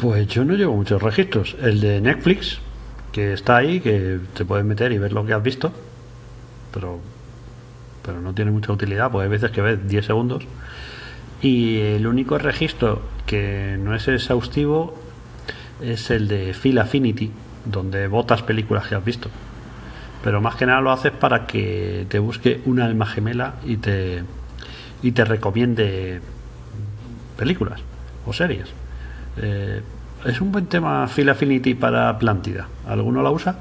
Pues yo no llevo muchos registros. El de Netflix, que está ahí, que te puedes meter y ver lo que has visto, pero, pero no tiene mucha utilidad, pues hay veces que ves 10 segundos. Y el único registro que no es exhaustivo es el de Phil Affinity, donde votas películas que has visto. Pero más que nada lo haces para que te busque una alma gemela y te, y te recomiende películas o series. Eh, es un buen tema Phil Affinity para Plántida. ¿Alguno la usa?